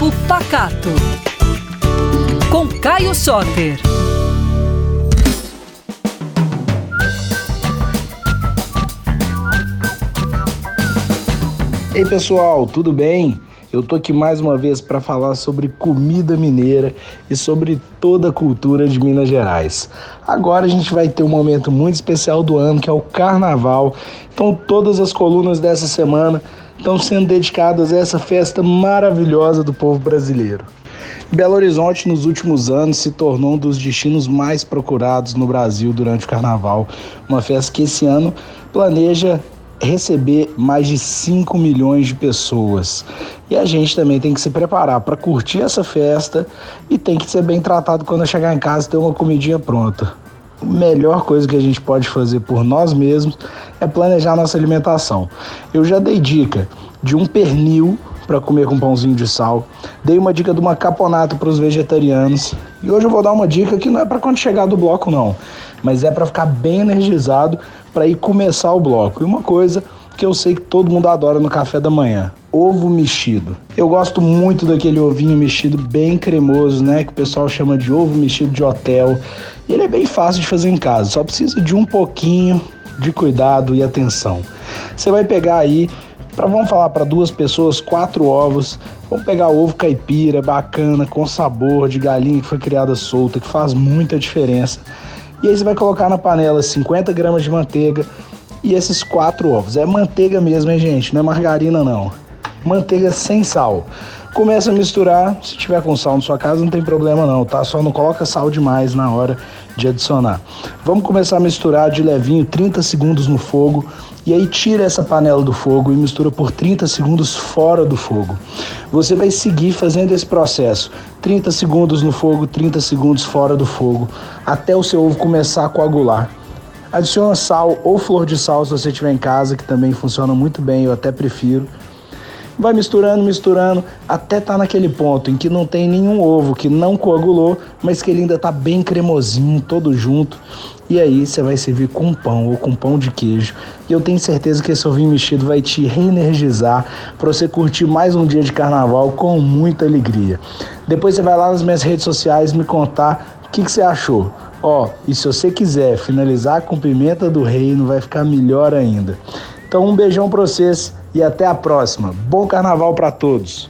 Papo Pacato. Com Caio Soter. Ei pessoal, tudo bem? Eu tô aqui mais uma vez para falar sobre comida mineira e sobre toda a cultura de Minas Gerais. Agora a gente vai ter um momento muito especial do ano, que é o Carnaval. Então todas as colunas dessa semana estão sendo dedicadas a essa festa maravilhosa do povo brasileiro. Belo Horizonte, nos últimos anos, se tornou um dos destinos mais procurados no Brasil durante o Carnaval. Uma festa que esse ano planeja receber mais de 5 milhões de pessoas. E a gente também tem que se preparar para curtir essa festa e tem que ser bem tratado quando chegar em casa e ter uma comidinha pronta. A melhor coisa que a gente pode fazer por nós mesmos é planejar nossa alimentação. Eu já dei dica de um pernil para comer com pãozinho de sal. Dei uma dica de uma caponata para os vegetarianos. E hoje eu vou dar uma dica que não é para quando chegar do bloco não, mas é para ficar bem energizado para ir começar o bloco. E uma coisa que eu sei que todo mundo adora no café da manhã: ovo mexido. Eu gosto muito daquele ovinho mexido bem cremoso, né? Que o pessoal chama de ovo mexido de hotel. Ele é bem fácil de fazer em casa, só precisa de um pouquinho de cuidado e atenção. Você vai pegar aí, para vamos falar para duas pessoas, quatro ovos. Vamos pegar ovo caipira, bacana, com sabor de galinha que foi criada solta, que faz muita diferença. E aí você vai colocar na panela 50 gramas de manteiga e esses quatro ovos. É manteiga mesmo, hein, gente? Não é margarina, não. Manteiga sem sal. Começa a misturar. Se tiver com sal na sua casa, não tem problema, não, tá? Só não coloca sal demais na hora de adicionar. Vamos começar a misturar de levinho 30 segundos no fogo e aí tira essa panela do fogo e mistura por 30 segundos fora do fogo. Você vai seguir fazendo esse processo, 30 segundos no fogo, 30 segundos fora do fogo, até o seu ovo começar a coagular. Adiciona sal ou flor de sal se você tiver em casa, que também funciona muito bem, eu até prefiro. Vai misturando, misturando, até tá naquele ponto em que não tem nenhum ovo que não coagulou, mas que ele ainda tá bem cremosinho, todo junto. E aí você vai servir com pão ou com pão de queijo. E eu tenho certeza que esse ovinho mexido vai te reenergizar para você curtir mais um dia de carnaval com muita alegria. Depois você vai lá nas minhas redes sociais me contar o que, que você achou. Ó, e se você quiser finalizar com pimenta do reino, vai ficar melhor ainda. Então um beijão para vocês e até a próxima. Bom carnaval para todos.